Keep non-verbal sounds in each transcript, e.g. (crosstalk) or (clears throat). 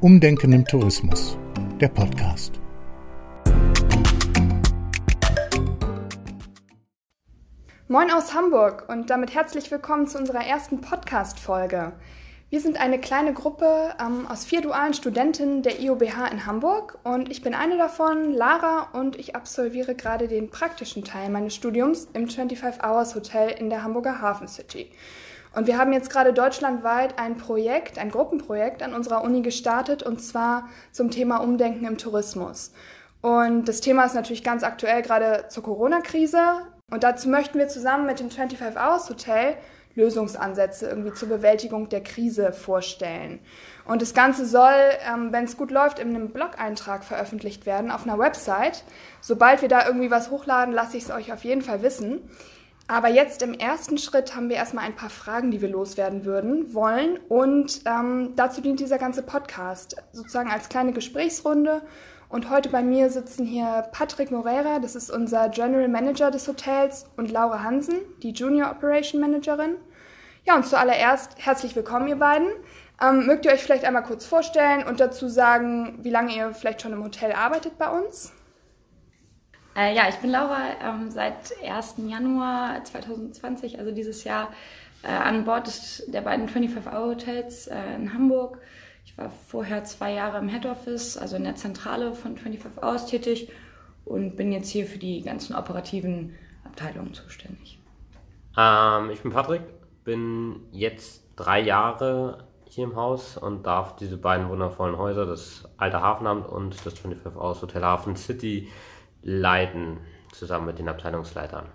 Umdenken im Tourismus, der Podcast. Moin aus Hamburg und damit herzlich willkommen zu unserer ersten Podcast-Folge. Wir sind eine kleine Gruppe ähm, aus vier dualen Studentinnen der IOBH in Hamburg und ich bin eine davon, Lara, und ich absolviere gerade den praktischen Teil meines Studiums im 25 Hours Hotel in der Hamburger Hafen City. Und wir haben jetzt gerade deutschlandweit ein Projekt, ein Gruppenprojekt an unserer Uni gestartet und zwar zum Thema Umdenken im Tourismus. Und das Thema ist natürlich ganz aktuell gerade zur Corona-Krise. Und dazu möchten wir zusammen mit dem 25 Hours Hotel Lösungsansätze irgendwie zur Bewältigung der Krise vorstellen. Und das Ganze soll, ähm, wenn es gut läuft, in einem Blog-Eintrag veröffentlicht werden auf einer Website. Sobald wir da irgendwie was hochladen, lasse ich es euch auf jeden Fall wissen. Aber jetzt im ersten Schritt haben wir erstmal ein paar Fragen, die wir loswerden würden, wollen. Und ähm, dazu dient dieser ganze Podcast, sozusagen als kleine Gesprächsrunde. Und heute bei mir sitzen hier Patrick Moreira, das ist unser General Manager des Hotels, und Laura Hansen, die Junior Operation Managerin. Ja, und zuallererst herzlich willkommen, ihr beiden. Ähm, mögt ihr euch vielleicht einmal kurz vorstellen und dazu sagen, wie lange ihr vielleicht schon im Hotel arbeitet bei uns? Äh, ja, ich bin Laura, ähm, seit 1. Januar 2020, also dieses Jahr, äh, an Bord der beiden 25-Hour-Hotels äh, in Hamburg. Ich war vorher zwei Jahre im Head Office, also in der Zentrale von 25 Hours tätig und bin jetzt hier für die ganzen operativen Abteilungen zuständig. Ähm, ich bin Patrick, bin jetzt drei Jahre hier im Haus und darf diese beiden wundervollen Häuser, das alte Hafenamt und das 25 Hours Hotel Hafen City, leiten, zusammen mit den Abteilungsleitern.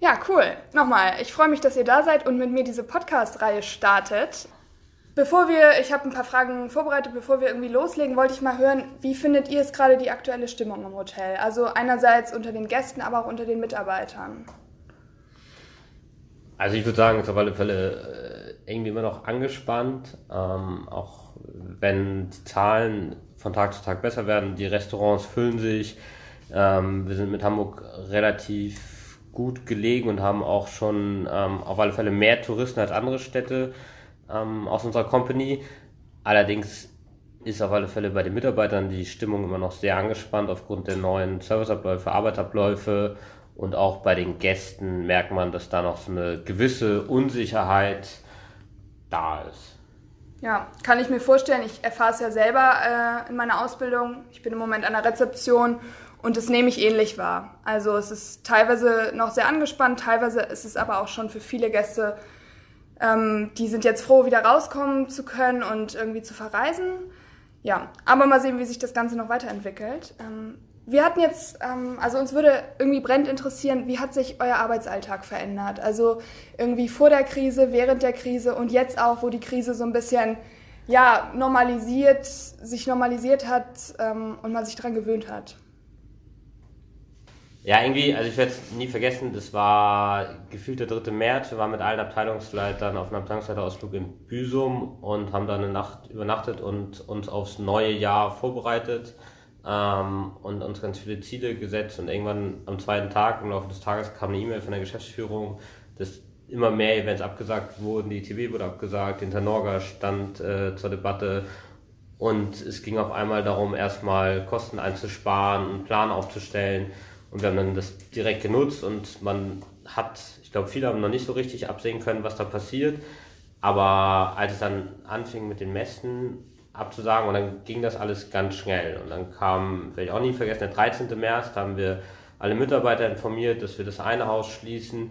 Ja, cool. Nochmal, ich freue mich, dass ihr da seid und mit mir diese Podcast-Reihe startet. Bevor wir, ich habe ein paar Fragen vorbereitet, bevor wir irgendwie loslegen, wollte ich mal hören, wie findet ihr es gerade die aktuelle Stimmung im Hotel? Also einerseits unter den Gästen, aber auch unter den Mitarbeitern. Also ich würde sagen, es ist auf alle Fälle äh, irgendwie immer noch angespannt, ähm, auch wenn die Zahlen von Tag zu Tag besser werden, die Restaurants füllen sich. Ähm, wir sind mit Hamburg relativ gut gelegen und haben auch schon ähm, auf alle Fälle mehr Touristen als andere Städte ähm, aus unserer Company. Allerdings ist auf alle Fälle bei den Mitarbeitern die Stimmung immer noch sehr angespannt aufgrund der neuen Serviceabläufe, Arbeitsabläufe und auch bei den Gästen merkt man, dass da noch so eine gewisse Unsicherheit da ist. Ja, kann ich mir vorstellen. Ich erfahre es ja selber äh, in meiner Ausbildung. Ich bin im Moment an der Rezeption und das nehme ich ähnlich wahr. Also es ist teilweise noch sehr angespannt, teilweise ist es aber auch schon für viele Gäste, ähm, die sind jetzt froh, wieder rauskommen zu können und irgendwie zu verreisen. Ja, aber mal sehen, wie sich das Ganze noch weiterentwickelt. Ähm, wir hatten jetzt, ähm, also uns würde irgendwie brennend interessieren, wie hat sich euer Arbeitsalltag verändert? Also irgendwie vor der Krise, während der Krise und jetzt auch, wo die Krise so ein bisschen ja normalisiert, sich normalisiert hat ähm, und man sich daran gewöhnt hat. Ja, irgendwie, also ich werde es nie vergessen, das war gefühlt der 3. März. Wir waren mit allen Abteilungsleitern auf einem Abteilungsleiterausflug in Büsum und haben da eine Nacht übernachtet und uns aufs neue Jahr vorbereitet ähm, und uns ganz viele Ziele gesetzt. Und irgendwann am zweiten Tag, im Laufe des Tages, kam eine E-Mail von der Geschäftsführung, dass immer mehr Events abgesagt wurden. Die TV wurde abgesagt, den Tanorga stand äh, zur Debatte. Und es ging auf einmal darum, erstmal Kosten einzusparen, einen Plan aufzustellen. Und wir haben dann das direkt genutzt und man hat, ich glaube, viele haben noch nicht so richtig absehen können, was da passiert. Aber als es dann anfing mit den Messen abzusagen und dann ging das alles ganz schnell. Und dann kam, werde ich auch nie vergessen, der 13. März, da haben wir alle Mitarbeiter informiert, dass wir das eine Haus schließen.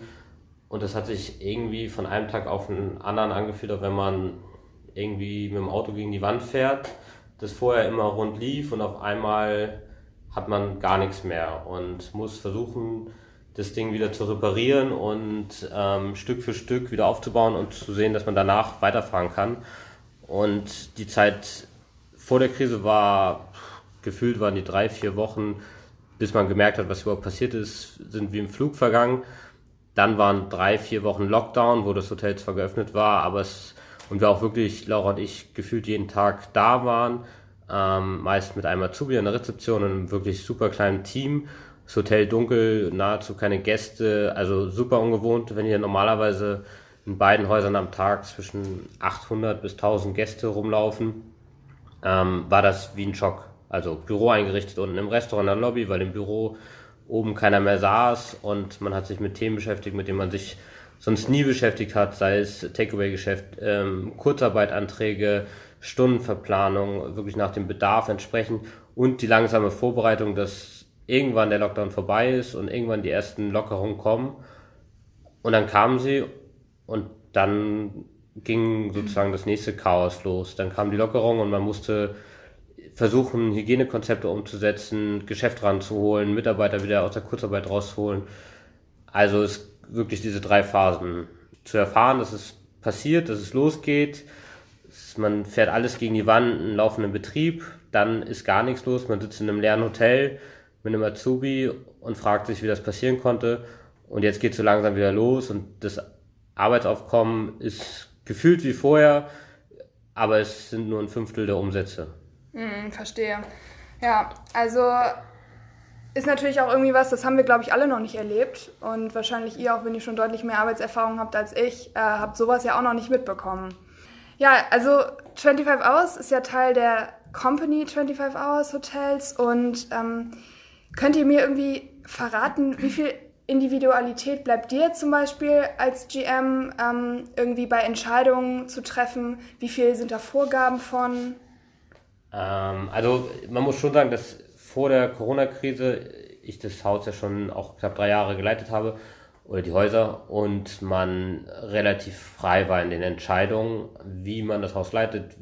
Und das hat sich irgendwie von einem Tag auf den anderen angefühlt, auch wenn man irgendwie mit dem Auto gegen die Wand fährt, das vorher immer rund lief und auf einmal hat man gar nichts mehr und muss versuchen, das Ding wieder zu reparieren und ähm, Stück für Stück wieder aufzubauen und zu sehen, dass man danach weiterfahren kann. Und die Zeit vor der Krise war, gefühlt waren die drei, vier Wochen, bis man gemerkt hat, was überhaupt passiert ist, sind wie im Flug vergangen. Dann waren drei, vier Wochen Lockdown, wo das Hotel zwar geöffnet war, aber es, und wir auch wirklich, Laura und ich, gefühlt jeden Tag da waren ähm, meist mit einem Azubi an der Rezeption und einem wirklich super kleinen Team. Das Hotel dunkel, nahezu keine Gäste, also super ungewohnt, wenn hier normalerweise in beiden Häusern am Tag zwischen 800 bis 1000 Gäste rumlaufen. ähm, war das wie ein Schock. Also Büro eingerichtet unten im Restaurant in der Lobby, weil im Büro oben keiner mehr saß und man hat sich mit Themen beschäftigt, mit denen man sich sonst nie beschäftigt hat, sei es Takeaway-Geschäft, ähm, Kurzarbeitanträge, Stundenverplanung, wirklich nach dem Bedarf entsprechend und die langsame Vorbereitung, dass irgendwann der Lockdown vorbei ist und irgendwann die ersten Lockerungen kommen. Und dann kamen sie und dann ging sozusagen das nächste Chaos los. Dann kam die Lockerung und man musste versuchen, Hygienekonzepte umzusetzen, Geschäft ranzuholen, Mitarbeiter wieder aus der Kurzarbeit rauszuholen. Also es wirklich diese drei Phasen zu erfahren, dass es passiert, dass es losgeht, man fährt alles gegen die Wand, einen laufenden Betrieb, dann ist gar nichts los, man sitzt in einem leeren Hotel mit einem Azubi und fragt sich, wie das passieren konnte. Und jetzt geht es so langsam wieder los und das Arbeitsaufkommen ist gefühlt wie vorher, aber es sind nur ein Fünftel der Umsätze. Hm, verstehe. Ja, also ist natürlich auch irgendwie was, das haben wir, glaube ich, alle noch nicht erlebt. Und wahrscheinlich ihr, auch wenn ihr schon deutlich mehr Arbeitserfahrung habt als ich, äh, habt sowas ja auch noch nicht mitbekommen. Ja, also 25 Hours ist ja Teil der Company 25 Hours Hotels. Und ähm, könnt ihr mir irgendwie verraten, wie viel Individualität bleibt dir zum Beispiel als GM ähm, irgendwie bei Entscheidungen zu treffen? Wie viel sind da Vorgaben von? Ähm, also man muss schon sagen, dass vor der Corona-Krise ich das Haus ja schon auch knapp drei Jahre geleitet habe oder die Häuser und man relativ frei war in den Entscheidungen, wie man das Haus leitet,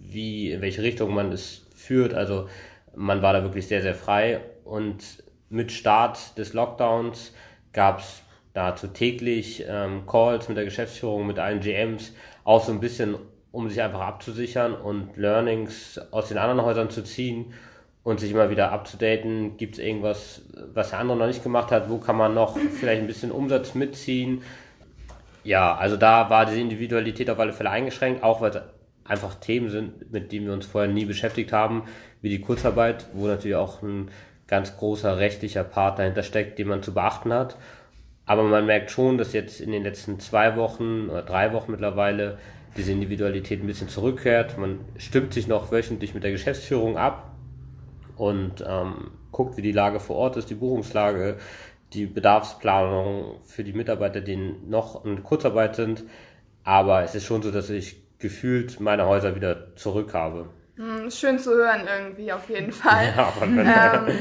wie in welche Richtung man es führt. Also man war da wirklich sehr, sehr frei und mit Start des Lockdowns gab es dazu täglich ähm, Calls mit der Geschäftsführung, mit allen GMs, auch so ein bisschen, um sich einfach abzusichern und Learnings aus den anderen Häusern zu ziehen und sich immer wieder abzudaten. Gibt es irgendwas, was der andere noch nicht gemacht hat? Wo kann man noch vielleicht ein bisschen Umsatz mitziehen? Ja, also da war diese Individualität auf alle Fälle eingeschränkt, auch weil es einfach Themen sind, mit denen wir uns vorher nie beschäftigt haben, wie die Kurzarbeit, wo natürlich auch ein ganz großer rechtlicher Part dahinter steckt, den man zu beachten hat. Aber man merkt schon, dass jetzt in den letzten zwei Wochen oder drei Wochen mittlerweile diese Individualität ein bisschen zurückkehrt. Man stimmt sich noch wöchentlich mit der Geschäftsführung ab, und ähm, guckt, wie die Lage vor Ort ist, die Buchungslage, die Bedarfsplanung für die Mitarbeiter, die noch in Kurzarbeit sind. Aber es ist schon so, dass ich gefühlt meine Häuser wieder zurück habe. Hm, schön zu hören irgendwie, auf jeden (laughs) Fall. Ja, ähm,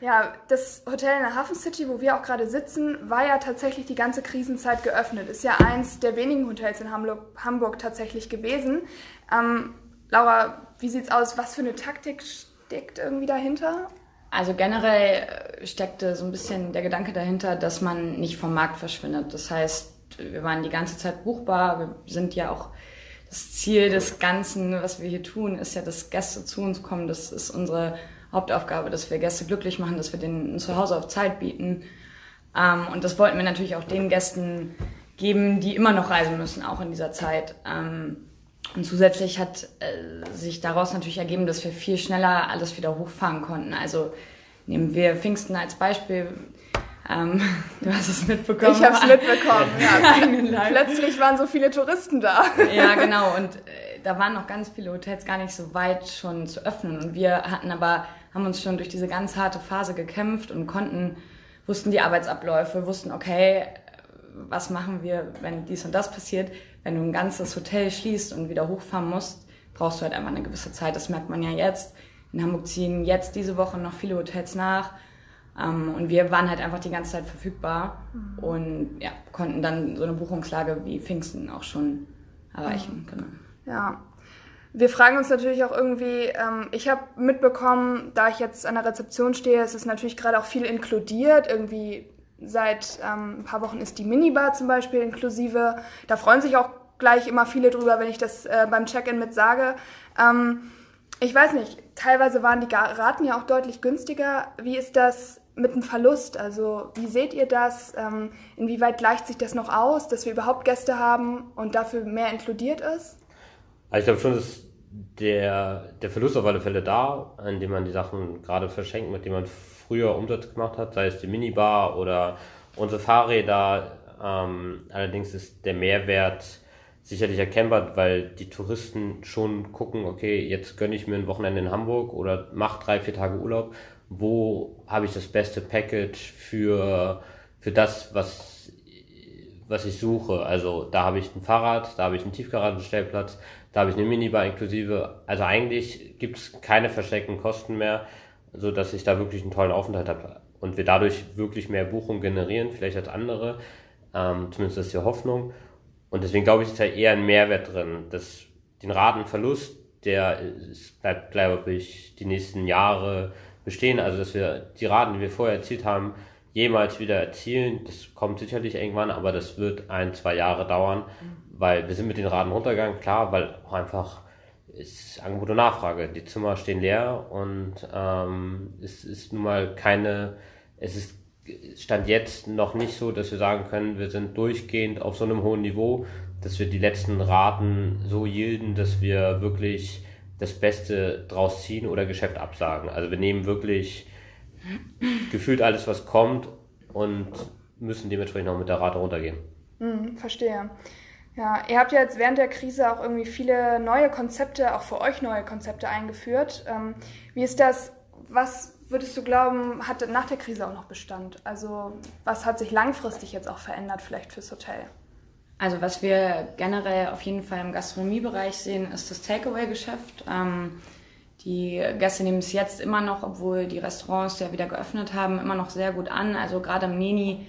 ja, das Hotel in der Hafen City, wo wir auch gerade sitzen, war ja tatsächlich die ganze Krisenzeit geöffnet. Ist ja eins der wenigen Hotels in Hamburg, Hamburg tatsächlich gewesen. Ähm, Laura, wie sieht's aus? Was für eine Taktik steckt irgendwie dahinter? Also generell äh, steckte so ein bisschen der Gedanke dahinter, dass man nicht vom Markt verschwindet. Das heißt, wir waren die ganze Zeit buchbar. Wir sind ja auch das Ziel des Ganzen, was wir hier tun, ist ja, dass Gäste zu uns kommen. Das ist unsere Hauptaufgabe, dass wir Gäste glücklich machen, dass wir denen ein Zuhause auf Zeit bieten. Ähm, und das wollten wir natürlich auch den Gästen geben, die immer noch reisen müssen, auch in dieser Zeit. Ähm, und zusätzlich hat äh, sich daraus natürlich ergeben, dass wir viel schneller alles wieder hochfahren konnten. Also nehmen wir Pfingsten als Beispiel. Ähm, (laughs) du hast es mitbekommen. Ich habe es (laughs) mitbekommen. ja. (laughs) Plötzlich waren so viele Touristen da. ja, genau. Und äh, da waren noch ganz viele Hotels gar nicht so weit schon zu öffnen. Und wir hatten aber, haben uns schon durch diese ganz harte Phase gekämpft und konnten, wussten die Arbeitsabläufe, wussten, okay, was machen wir, wenn dies und das passiert wenn du ein ganzes Hotel schließt und wieder hochfahren musst, brauchst du halt einfach eine gewisse Zeit. Das merkt man ja jetzt. In Hamburg ziehen jetzt diese Woche noch viele Hotels nach. Ähm, und wir waren halt einfach die ganze Zeit verfügbar mhm. und ja, konnten dann so eine Buchungslage wie Pfingsten auch schon erreichen. Mhm. Genau. Ja. Wir fragen uns natürlich auch irgendwie, ähm, ich habe mitbekommen, da ich jetzt an der Rezeption stehe, es ist natürlich gerade auch viel inkludiert, irgendwie Seit ähm, ein paar Wochen ist die Minibar zum Beispiel inklusive. Da freuen sich auch gleich immer viele drüber, wenn ich das äh, beim Check-in mit sage. Ähm, ich weiß nicht, teilweise waren die Raten ja auch deutlich günstiger. Wie ist das mit dem Verlust? Also wie seht ihr das? Ähm, inwieweit gleicht sich das noch aus, dass wir überhaupt Gäste haben und dafür mehr inkludiert ist? Also ich glaube schon, dass der, der Verlust auf alle Fälle da, indem man die Sachen gerade verschenkt, mit denen man früher Umsatz gemacht hat, sei es die Minibar oder unsere Fahrräder. Ähm, allerdings ist der Mehrwert sicherlich erkennbar, weil die Touristen schon gucken, okay, jetzt gönne ich mir ein Wochenende in Hamburg oder mach drei, vier Tage Urlaub. Wo habe ich das beste Package für, für das, was, was ich suche? Also da habe ich ein Fahrrad, da habe ich einen Tiefgaragenstellplatz, da habe ich eine Minibar inklusive. Also eigentlich gibt es keine versteckten Kosten mehr, so dass ich da wirklich einen tollen Aufenthalt habe und wir dadurch wirklich mehr Buchungen generieren, vielleicht als andere. Ähm, zumindest ist die Hoffnung. Und deswegen glaube ich, ist da eher ein Mehrwert drin. Das, den Ratenverlust, der ist, bleibt, glaube ich, die nächsten Jahre bestehen. Also, dass wir die Raten, die wir vorher erzielt haben, jemals wieder erzielen, das kommt sicherlich irgendwann, aber das wird ein, zwei Jahre dauern, weil wir sind mit den Raten runtergegangen, klar, weil auch einfach ist Angebot und Nachfrage. Die Zimmer stehen leer und ähm, es ist nun mal keine, es ist Stand jetzt noch nicht so, dass wir sagen können, wir sind durchgehend auf so einem hohen Niveau, dass wir die letzten Raten so yielden, dass wir wirklich das Beste draus ziehen oder Geschäft absagen. Also wir nehmen wirklich gefühlt alles, was kommt und müssen dementsprechend auch mit der Rate runtergehen. Hm, verstehe. Ja, ihr habt ja jetzt während der Krise auch irgendwie viele neue Konzepte, auch für euch neue Konzepte eingeführt. Ähm, wie ist das? Was würdest du glauben, hat nach der Krise auch noch Bestand? Also was hat sich langfristig jetzt auch verändert vielleicht fürs Hotel? Also was wir generell auf jeden Fall im Gastronomiebereich sehen, ist das Takeaway-Geschäft. Ähm, die Gäste nehmen es jetzt immer noch, obwohl die Restaurants ja wieder geöffnet haben, immer noch sehr gut an. Also gerade im Nini,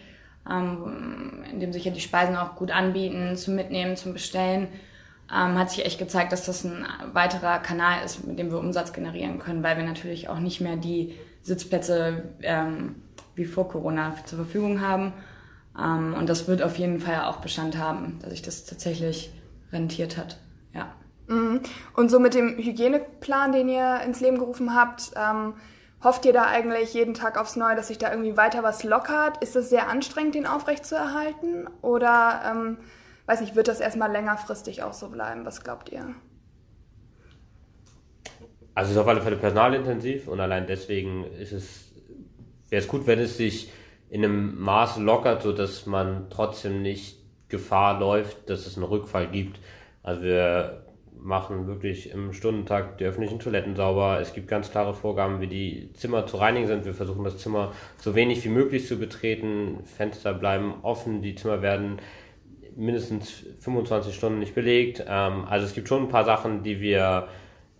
ähm, in dem sich ja die Speisen auch gut anbieten, zum Mitnehmen, zum Bestellen, ähm, hat sich echt gezeigt, dass das ein weiterer Kanal ist, mit dem wir Umsatz generieren können, weil wir natürlich auch nicht mehr die Sitzplätze ähm, wie vor Corona zur Verfügung haben. Ähm, und das wird auf jeden Fall auch Bestand haben, dass sich das tatsächlich rentiert hat. Ja. Mhm. Und so mit dem Hygieneplan, den ihr ins Leben gerufen habt, ähm, hofft ihr da eigentlich jeden Tag aufs Neue, dass sich da irgendwie weiter was lockert? Ist es sehr anstrengend, den aufrechtzuerhalten? Oder, ähm, weiß nicht, wird das erstmal längerfristig auch so bleiben? Was glaubt ihr? Also es ist auf alle Fälle personalintensiv und allein deswegen ist es, wäre es gut, wenn es sich in einem Maß lockert, so dass man trotzdem nicht Gefahr läuft, dass es einen Rückfall gibt. Also wir machen wirklich im Stundentag die öffentlichen Toiletten sauber. Es gibt ganz klare Vorgaben, wie die Zimmer zu reinigen sind. Wir versuchen das Zimmer so wenig wie möglich zu betreten. Fenster bleiben offen, die Zimmer werden mindestens 25 Stunden nicht belegt. Ähm, also es gibt schon ein paar Sachen, die wir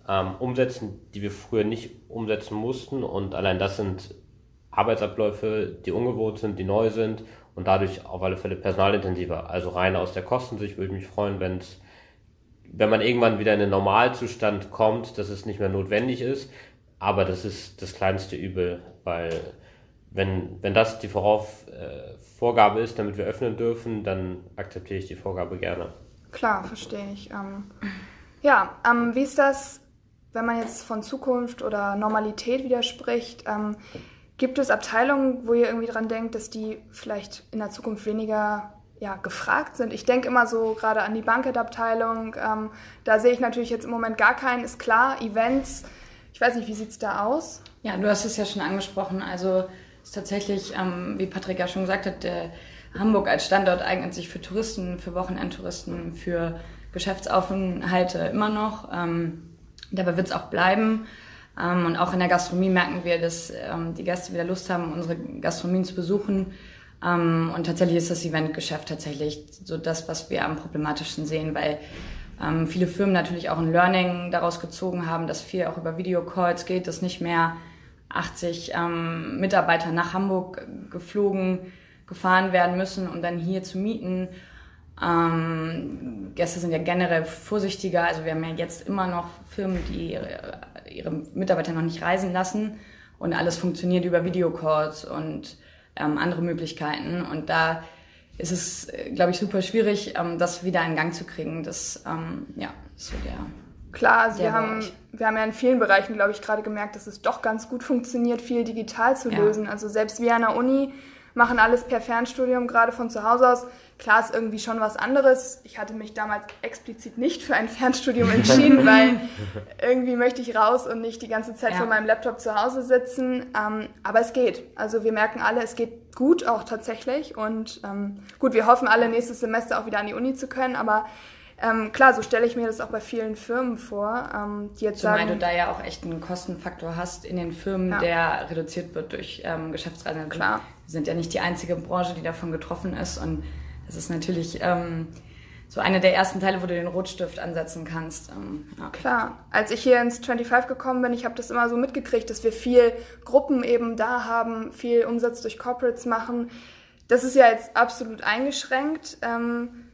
ähm, umsetzen, die wir früher nicht umsetzen mussten. Und allein das sind Arbeitsabläufe, die ungewohnt sind, die neu sind und dadurch auf alle Fälle personalintensiver. Also rein aus der Kostensicht würde ich mich freuen, wenn es, wenn man irgendwann wieder in den Normalzustand kommt, dass es nicht mehr notwendig ist. Aber das ist das kleinste Übel, weil wenn, wenn das die Vorauf, äh, Vorgabe ist, damit wir öffnen dürfen, dann akzeptiere ich die Vorgabe gerne. Klar, verstehe ich. Ähm, ja, ähm, wie ist das wenn man jetzt von Zukunft oder Normalität widerspricht, ähm, gibt es Abteilungen, wo ihr irgendwie dran denkt, dass die vielleicht in der Zukunft weniger ja, gefragt sind? Ich denke immer so gerade an die Bankett-Abteilung. Ähm, da sehe ich natürlich jetzt im Moment gar keinen, ist klar, Events. Ich weiß nicht, wie sieht es da aus? Ja, du hast es ja schon angesprochen. Also ist tatsächlich, ähm, wie Patrick ja schon gesagt hat, der Hamburg als Standort eignet sich für Touristen, für Wochenendtouristen, für Geschäftsaufenthalte immer noch. Ähm, Dabei wird es auch bleiben. Ähm, und auch in der Gastronomie merken wir, dass ähm, die Gäste wieder Lust haben, unsere Gastronomien zu besuchen. Ähm, und tatsächlich ist das Eventgeschäft tatsächlich so das, was wir am problematischsten sehen, weil ähm, viele Firmen natürlich auch ein Learning daraus gezogen haben, dass viel auch über Videocalls geht, dass nicht mehr 80 ähm, Mitarbeiter nach Hamburg geflogen, gefahren werden müssen, um dann hier zu mieten. Ähm, Gäste sind ja generell vorsichtiger. Also wir haben ja jetzt immer noch Firmen, die ihre, ihre Mitarbeiter noch nicht reisen lassen. Und alles funktioniert über Videocalls. Und ähm, andere Möglichkeiten. Und da ist es, glaube ich, super schwierig, ähm, das wieder in Gang zu kriegen. Das ähm, ja, ist so der. Klar, also wir haben, wir haben ja in vielen Bereichen, glaube ich, gerade gemerkt, dass es doch ganz gut funktioniert, viel digital zu lösen. Ja. Also selbst wir an der Uni machen alles per Fernstudium, gerade von zu Hause aus. Klar ist irgendwie schon was anderes. Ich hatte mich damals explizit nicht für ein Fernstudium entschieden, (laughs) weil irgendwie möchte ich raus und nicht die ganze Zeit ja. vor meinem Laptop zu Hause sitzen. Ähm, aber es geht. Also wir merken alle, es geht gut auch tatsächlich. Und ähm, gut, wir hoffen alle nächstes Semester auch wieder an die Uni zu können. Aber Ähm, klar, so stelle ich mir das auch bei vielen Firmen vor, ähm, die jetzt Zumal sagen... du da ja auch echt einen Kostenfaktor hast in den Firmen, Ja. der reduziert wird durch ähm, Geschäftsreisen. Also Klar. Wir sind ja nicht die einzige Branche, die davon getroffen ist und das ist natürlich ähm, so einer der ersten Teile, wo du den Rotstift ansetzen kannst. Ähm, ja. Klar, als ich hier ins 25 gekommen bin, ich habe das immer so mitgekriegt, dass wir viel Gruppen eben da haben, viel Umsatz durch Corporates machen. Das ist ja jetzt absolut eingeschränkt. Ähm,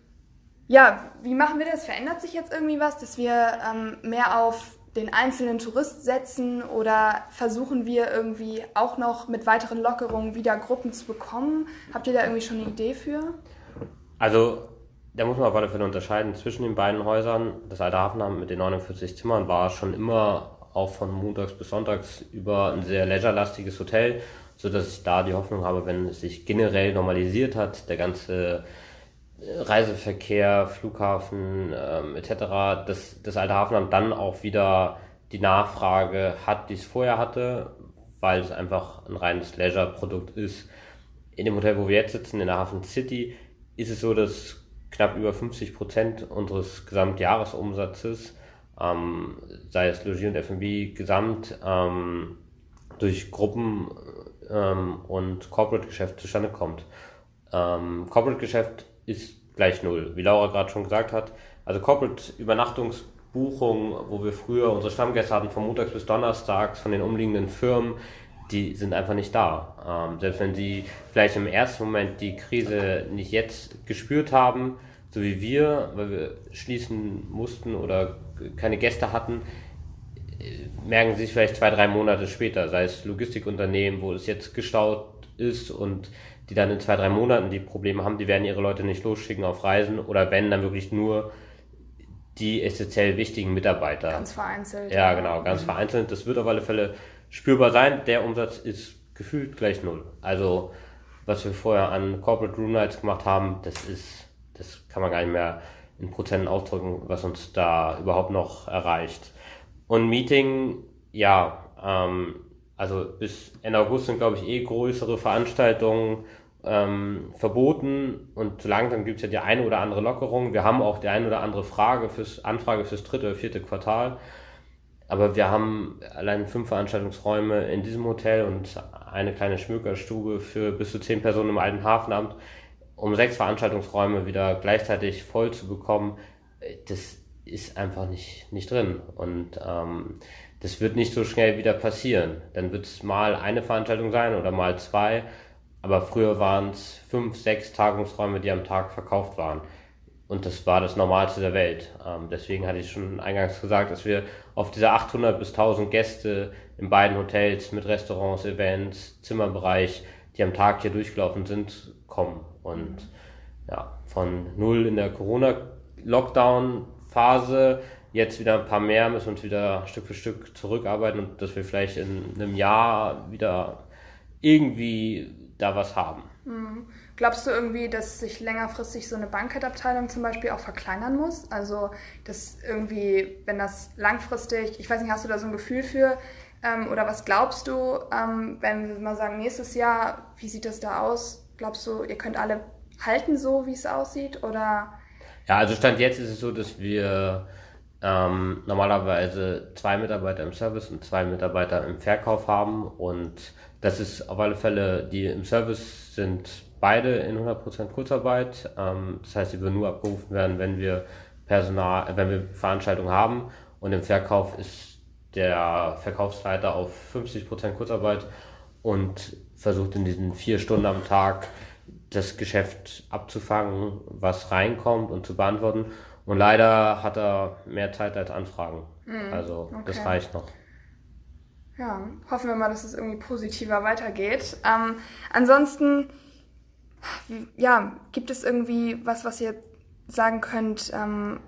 ja, wie machen wir das? Verändert sich jetzt irgendwie was, dass wir ähm, mehr auf den einzelnen Tourist setzen oder versuchen wir irgendwie auch noch mit weiteren Lockerungen wieder Gruppen zu bekommen? Habt ihr da irgendwie schon eine Idee für? Also, da muss man auf alle Fälle unterscheiden zwischen den beiden Häusern. Das alte Hafenamt mit den 49 Zimmern war schon immer auch von montags bis sonntags über ein sehr leisure-lastiges Hotel, so dass ich da die Hoffnung habe, wenn es sich generell normalisiert hat, der ganze äh, Reiseverkehr, Flughafen ähm, etc., dass das alte Hafenamt dann auch wieder die Nachfrage hat, die es vorher hatte, weil es einfach ein reines Leisure-Produkt ist. In dem Hotel, wo wir jetzt sitzen, in der Hafen City, ist es so, dass knapp über 50 Prozent unseres Gesamtjahresumsatzes, ähm, sei es Logis und F&B, gesamt ähm, durch Gruppen ähm, und Corporate-Geschäft zustande kommt. Ähm, Corporate-Geschäft ist gleich null, wie Laura gerade schon gesagt hat. Also Corporate-Übernachtungsbuchungen, wo wir früher unsere Stammgäste hatten, von montags bis donnerstags von den umliegenden Firmen, die sind einfach nicht da. Ähm, selbst wenn sie vielleicht im ersten Moment die Krise nicht jetzt gespürt haben, so wie wir, weil wir schließen mussten oder keine Gäste hatten, äh, merken sie es vielleicht zwei, drei Monate später, sei es Logistikunternehmen, wo es jetzt gestaut ist und die dann in zwei, drei Monaten die Probleme haben, die werden ihre Leute nicht losschicken auf Reisen oder wenn dann wirklich nur die essentiell wichtigen Mitarbeiter. Ganz vereinzelt. Ja, genau, ganz vereinzelt. Das wird auf alle Fälle spürbar sein. Der Umsatz ist gefühlt gleich null. Also, was wir vorher an Corporate Room Nights gemacht haben, das ist, das kann man gar nicht mehr in Prozenten ausdrücken, was uns da überhaupt noch erreicht. Und Meeting, ja, ähm, also bis Ende August sind, glaube ich, eh größere Veranstaltungen ähm, verboten und so langsam gibt es ja die eine oder andere Lockerung. Wir haben auch die eine oder andere Frage fürs Anfrage fürs dritte oder vierte Quartal. Aber wir haben allein fünf Veranstaltungsräume in diesem Hotel und eine kleine Schmökerstube für bis zu zehn Personen im alten Hafenamt. Um sechs Veranstaltungsräume wieder gleichzeitig voll zu bekommen, das ist einfach nicht, nicht drin. Und ähm, das wird nicht so schnell wieder passieren. Dann wird es mal eine Veranstaltung sein oder mal zwei. Aber früher waren es fünf, sechs Tagungsräume, die am Tag verkauft waren. Und das war das Normalste der Welt. Ähm, deswegen hatte ich schon eingangs gesagt, dass wir auf diese 800 bis 1000 Gäste in beiden Hotels mit Restaurants, Events, Zimmerbereich, die am Tag hier durchgelaufen sind, kommen. Und ja, von null in der Corona-Lockdown-Phase jetzt wieder ein paar mehr, müssen wir uns wieder Stück für Stück zurückarbeiten und dass wir vielleicht in einem Jahr wieder irgendwie da was haben. Glaubst du irgendwie, dass sich längerfristig so eine Bankettabteilung zum Beispiel auch verkleinern muss? Also, dass irgendwie, wenn das langfristig, ich weiß nicht, hast du da so ein Gefühl für? Ähm, oder was glaubst du, ähm, wenn wir mal sagen, nächstes Jahr, wie sieht das da aus? Glaubst du, ihr könnt alle halten so, wie es aussieht? Oder Ja, also Stand jetzt ist es so, dass wir ähm, normalerweise zwei Mitarbeiter im Service und zwei Mitarbeiter im Verkauf haben und das ist auf alle Fälle, die im Service sind beide in 100% Kurzarbeit. Ähm, das heißt, sie würden nur abgerufen werden, wenn wir Personal, wenn wir Veranstaltungen haben und im Verkauf ist der Verkaufsleiter auf 50% Kurzarbeit und versucht in diesen vier Stunden am Tag das Geschäft abzufangen, was reinkommt und zu beantworten. Und leider hat er mehr Zeit als Anfragen. also das okay. reicht noch. ja, hoffen wir mal, dass es irgendwie positiver weitergeht. Ähm, ansonsten, ja, gibt es irgendwie was, was ihr sagen könnt? Ähm,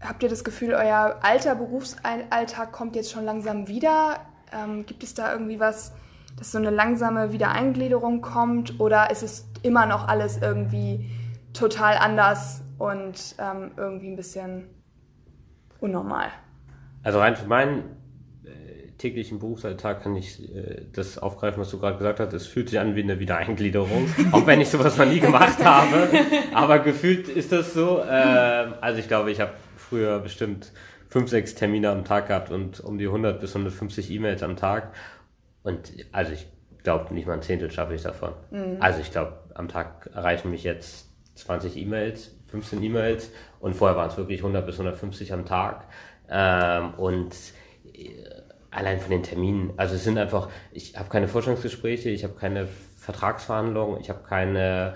habt ihr das Gefühl, euer alter Berufsalltag kommt jetzt schon langsam wieder? Ähm, gibt es da irgendwie was, dass so eine langsame Wiedereingliederung kommt? Oder ist es immer noch alles irgendwie total anders und ähm, irgendwie ein bisschen unnormal? Also rein für mein äh, täglichen Berufsalltag kann ich äh, das aufgreifen, was du gerade gesagt hast. Es fühlt sich an wie eine Wiedereingliederung, (laughs) auch wenn ich sowas noch nie gemacht habe. Aber gefühlt ist das so. Äh, also ich glaube, ich habe früher bestimmt fünf, sechs Termine am Tag gehabt und um die 100 bis 150 E-Mails am Tag. Und also ich glaube, nicht mal ein Zehntel schaffe ich davon. Mhm. Also ich glaube, am Tag erreichen mich jetzt 20 E-Mails, 15 E-Mails und vorher waren es wirklich 100 bis 150 am Tag. Ähm, und äh, allein von den Terminen, also es sind einfach, ich habe keine Forschungsgespräche, ich habe keine Vertragsverhandlungen, ich habe keine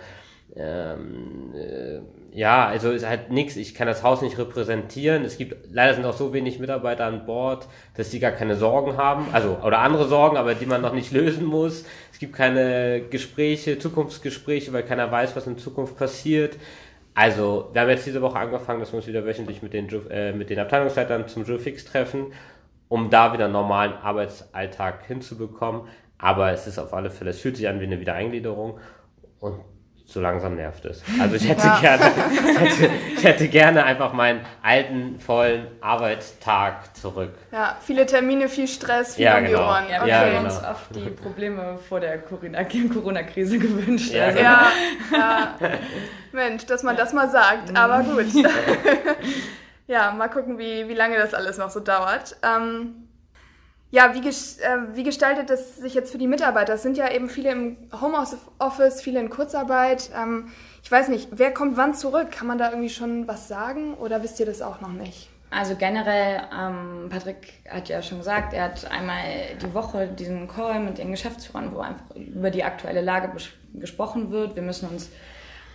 ähm, äh, ja, also ist halt nichts. Ich kann das Haus nicht repräsentieren. Es gibt leider sind auch so wenig Mitarbeiter an Bord, dass die gar keine Sorgen haben, also oder andere Sorgen, aber die man noch nicht lösen muss. Es gibt keine Gespräche, Zukunftsgespräche, weil keiner weiß, was in Zukunft passiert. Also wir haben jetzt diese Woche angefangen, dass wir uns wieder wöchentlich mit den äh, mit den Abteilungsleitern zum Joe Fix treffen, um da wieder einen normalen Arbeitsalltag hinzubekommen. Aber es ist auf alle Fälle, es fühlt sich an wie eine Wiedereingliederung und so langsam nervt es. Also ich hätte ja. gerne, hätte, ich hätte gerne einfach meinen alten, vollen Arbeitstag zurück. Ja, viele Termine, viel Stress, viel ja, um genau. die Ohren. Ja, okay. wir Ja, haben genau. uns oft die Probleme vor der (laughs) Corona-Krise gewünscht. Ja, also, genau. Ja, ja. Mensch, dass man das mal sagt, aber gut. (laughs) ja, mal gucken, wie, wie lange das alles noch so dauert. Ähm, ja, wie, ges äh, wie gestaltet es sich jetzt für die Mitarbeiter? Es sind ja eben viele im Homeoffice, viele in Kurzarbeit. Ähm, ich weiß nicht, wer kommt wann zurück? Kann man da irgendwie schon was sagen oder wisst ihr das auch noch nicht? Also generell, ähm, Patrick hat ja schon gesagt, er hat einmal die Woche diesen Call mit den Geschäftsführern, wo einfach über die aktuelle Lage gesprochen wird. Wir müssen uns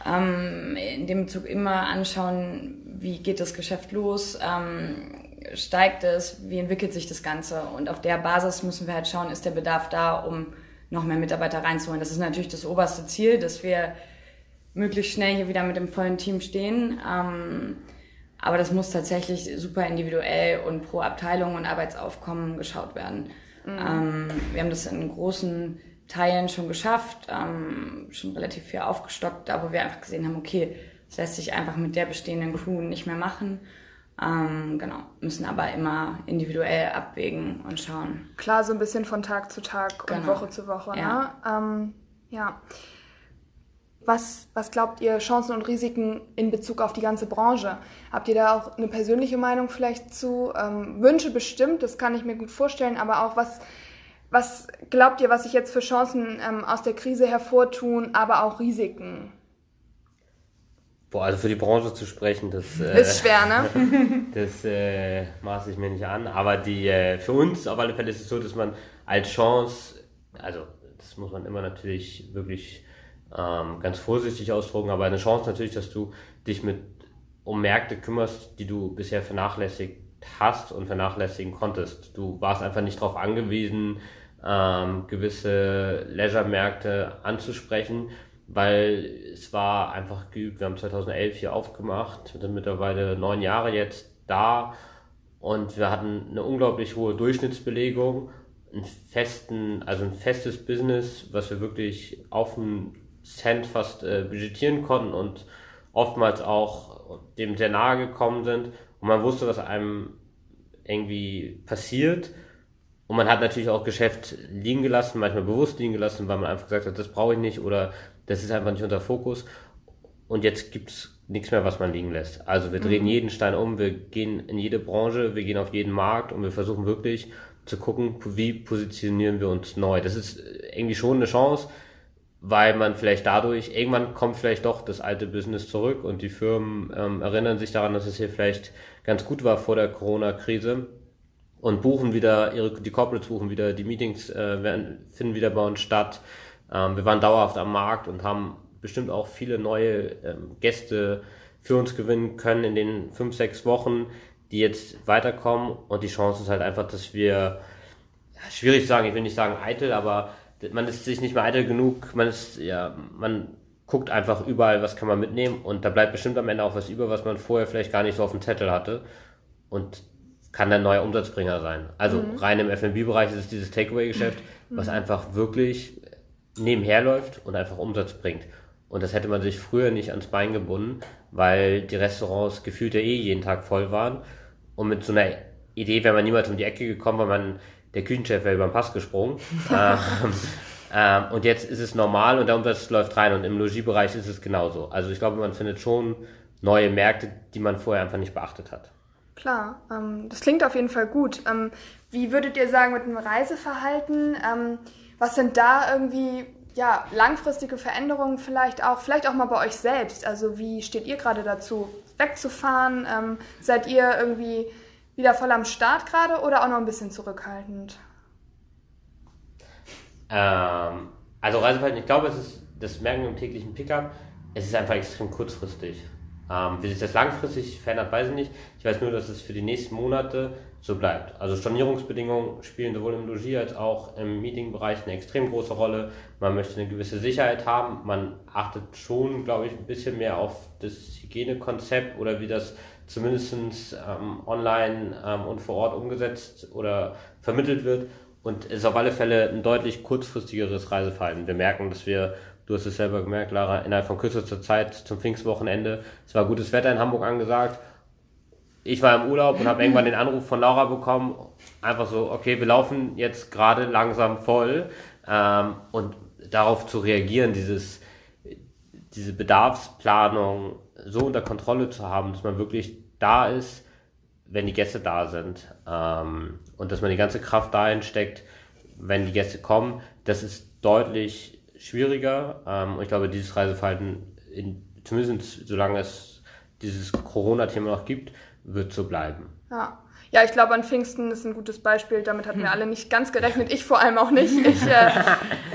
ähm, in dem Bezug immer anschauen, wie geht das Geschäft los, ähm, steigt es, wie entwickelt sich das Ganze. Und auf der Basis müssen wir halt schauen, ist der Bedarf da, um noch mehr Mitarbeiter reinzuholen. Das ist natürlich das oberste Ziel, dass wir möglichst schnell hier wieder mit dem vollen Team stehen. Ähm, aber das muss tatsächlich super individuell und pro Abteilung und Arbeitsaufkommen geschaut werden. Ähm, wir haben das in großen Teilen schon geschafft, ähm, schon relativ viel aufgestockt, da wo wir einfach gesehen haben, okay, das lässt sich einfach mit der bestehenden Crew nicht mehr machen. Ähm, genau, müssen aber immer individuell abwägen und schauen. Klar, so ein bisschen von Tag zu Tag und Genau. Woche zu Woche. Ja. Ne? Ähm, ja. Was, was glaubt ihr, Chancen und Risiken in Bezug auf die ganze Branche? Habt ihr da auch eine persönliche Meinung vielleicht zu? Ähm, Wünsche bestimmt, das kann ich mir gut vorstellen, aber auch was, was glaubt ihr, was sich jetzt für Chancen ähm, aus der Krise hervortun, aber auch Risiken? Boah, also für die Branche zu sprechen, das, äh, Ist schwer, ne? (laughs) das äh, maße ich mir nicht an. Aber die äh, für uns auf alle Fälle ist es so, dass man als Chance, also das muss man immer natürlich wirklich ähm, ganz vorsichtig ausdrücken, aber eine Chance natürlich, dass du dich mit um Märkte kümmerst, die du bisher vernachlässigt hast und vernachlässigen konntest. Du warst einfach nicht darauf angewiesen, ähm, gewisse Leisure-Märkte anzusprechen, weil es war einfach geübt. Wir haben 2011 hier aufgemacht, sind mittlerweile neun Jahre jetzt da und wir hatten eine unglaublich hohe Durchschnittsbelegung, einen festen, also ein festes Business, was wir wirklich auf einen Cent fast äh, budgetieren konnten und oftmals auch dem sehr nahe gekommen sind und man wusste, was einem irgendwie passiert und man hat natürlich auch Geschäft liegen gelassen, manchmal bewusst liegen gelassen, weil man einfach gesagt hat, das brauche ich nicht oder das ist einfach nicht unser Fokus. Und jetzt gibt's nichts mehr, was man liegen lässt. Also wir drehen jeden Stein um, wir gehen in jede Branche, wir gehen auf jeden Markt und wir versuchen wirklich zu gucken, wie positionieren wir uns neu. Das ist irgendwie schon eine Chance, weil man vielleicht dadurch, irgendwann kommt vielleicht doch das alte Business zurück und die Firmen ähm, erinnern sich daran, dass es hier vielleicht ganz gut war vor der Corona-Krise und buchen wieder, ihre, die Corporates buchen wieder, die Meetings äh, werden, finden wieder bei uns statt. Ähm, wir waren dauerhaft am Markt und haben bestimmt auch viele neue ähm, Gäste für uns gewinnen können in den fünf, sechs Wochen, die jetzt weiterkommen. Und die Chance ist halt einfach, dass wir, schwierig zu sagen, ich will nicht sagen eitel, aber man ist sich nicht mehr eitel genug, man ist, ja, man guckt einfach überall, was kann man mitnehmen und da bleibt bestimmt am Ende auch was über, was man vorher vielleicht gar nicht so auf dem Zettel hatte. Und kann der neue Umsatzbringer sein. Also rein im F&B-Bereich ist es dieses Takeaway-Geschäft, was einfach wirklich nebenher läuft und einfach Umsatz bringt. Und das hätte man sich früher nicht ans Bein gebunden, weil die Restaurants gefühlt ja eh jeden Tag voll waren. Und mit so einer Idee wäre man niemals um die Ecke gekommen, weil man der Küchenchef wäre über den Pass gesprungen. ähm, ähm, und jetzt ist es normal und der Umsatz läuft rein und im Logiebereich ist es genauso. Also ich glaube, man findet schon neue Märkte, die man vorher einfach nicht beachtet hat. Klar, ähm, das klingt auf jeden Fall gut. Ähm, wie würdet ihr sagen mit dem Reiseverhalten? Ähm, was sind da irgendwie ja, langfristige Veränderungen vielleicht auch, vielleicht auch mal bei euch selbst? Also wie steht ihr gerade dazu, wegzufahren? Ähm, seid ihr irgendwie wieder voll am Start gerade oder auch noch ein bisschen zurückhaltend? Ähm, also Reiseverhalten, ich glaube, es ist, das merken wir im täglichen Pickup, es ist einfach extrem kurzfristig. Ähm, wie sich das langfristig verändert, weiß ich nicht. Ich weiß nur, dass es für die nächsten Monate so bleibt. Also Stornierungsbedingungen spielen sowohl im Logier als auch im Meetingbereich eine extrem große Rolle. Man möchte eine gewisse Sicherheit haben. Man achtet schon, glaube ich, ein bisschen mehr auf das Hygienekonzept oder wie das zumindest ähm, online ähm, und vor Ort umgesetzt oder vermittelt wird. Und es ist auf alle Fälle ein deutlich kurzfristigeres Reiseverhalten. Wir merken, dass wir Du hast es selber gemerkt, Lara, innerhalb von kürzester Zeit zum Pfingstwochenende. Es war gutes Wetter in Hamburg angesagt. Ich war im Urlaub und habe (clears throat) irgendwann den Anruf von Laura bekommen. Einfach so, okay, wir laufen jetzt gerade langsam voll. Ähm, und darauf zu reagieren, dieses, diese Bedarfsplanung so unter Kontrolle zu haben, dass man wirklich da ist, wenn die Gäste da sind. Ähm, und dass man die ganze Kraft dahin steckt, wenn die Gäste kommen, das ist deutlich schwieriger. Ähm, ich glaube, dieses Reiseverhalten, in, zumindest solange es dieses Corona-Thema noch gibt, wird so bleiben. Ja. Ja, ich glaube, an Pfingsten ist ein gutes Beispiel. Damit hatten wir alle nicht ganz gerechnet. Ich vor allem auch nicht. (laughs) Ich, äh,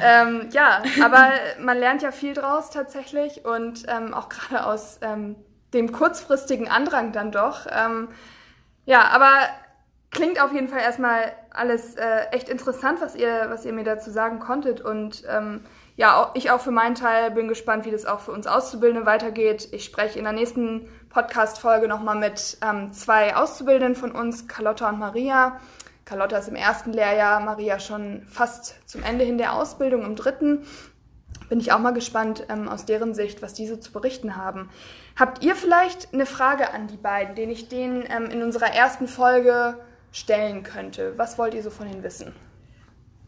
ähm, ja, aber man lernt ja viel draus tatsächlich und ähm, auch gerade aus ähm, dem kurzfristigen Andrang dann doch. Ähm, ja, aber klingt auf jeden Fall erstmal alles äh, echt interessant, was ihr, was ihr mir dazu sagen konntet und ähm, ja, ich auch für meinen Teil bin gespannt, wie das auch für uns Auszubildende weitergeht. Ich spreche in der nächsten Podcast-Folge nochmal mit ähm, zwei Auszubildenden von uns, Carlotta und Maria. Carlotta ist im ersten Lehrjahr, Maria schon fast zum Ende hin der Ausbildung im dritten. Bin ich auch mal gespannt ähm, aus deren Sicht, was diese zu berichten haben. Habt ihr vielleicht eine Frage an die beiden, den ich denen ähm, in unserer ersten Folge stellen könnte? Was wollt ihr so von ihnen wissen?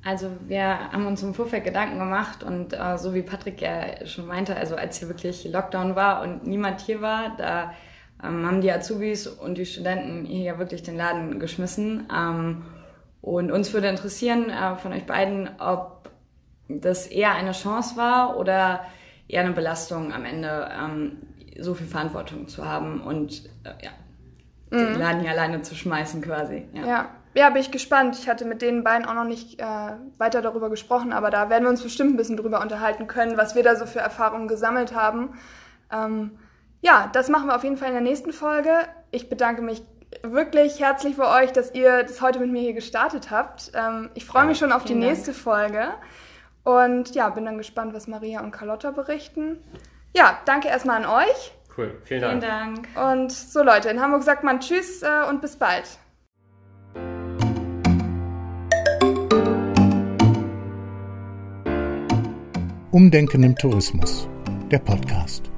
Also wir haben uns im Vorfeld Gedanken gemacht und äh, so wie Patrick ja schon meinte, also als hier wirklich Lockdown war und niemand hier war, da ähm, haben die Azubis und die Studenten hier ja wirklich den Laden geschmissen. Ähm, und uns würde interessieren äh, von euch beiden, ob das eher eine Chance war oder eher eine Belastung am Ende, ähm, so viel Verantwortung zu haben und äh, ja, mhm. den Laden hier alleine zu schmeißen quasi. ja. ja. Ja, bin ich gespannt. Ich hatte mit den beiden auch noch nicht äh, weiter darüber gesprochen, aber da werden wir uns bestimmt ein bisschen drüber unterhalten können, was wir da so für Erfahrungen gesammelt haben. Ähm, ja, das machen wir auf jeden Fall in der nächsten Folge. Ich bedanke mich wirklich herzlich für euch, dass ihr das heute mit mir hier gestartet habt. Ähm, ich freue mich schon auf die nächste Folge und ja, bin dann gespannt, was Maria und Carlotta berichten. Ja, danke erstmal an euch. Cool, vielen Dank. Vielen Dank. Und so Leute, in Hamburg sagt man Tschüss äh, und bis bald. Umdenken im Tourismus, der Podcast.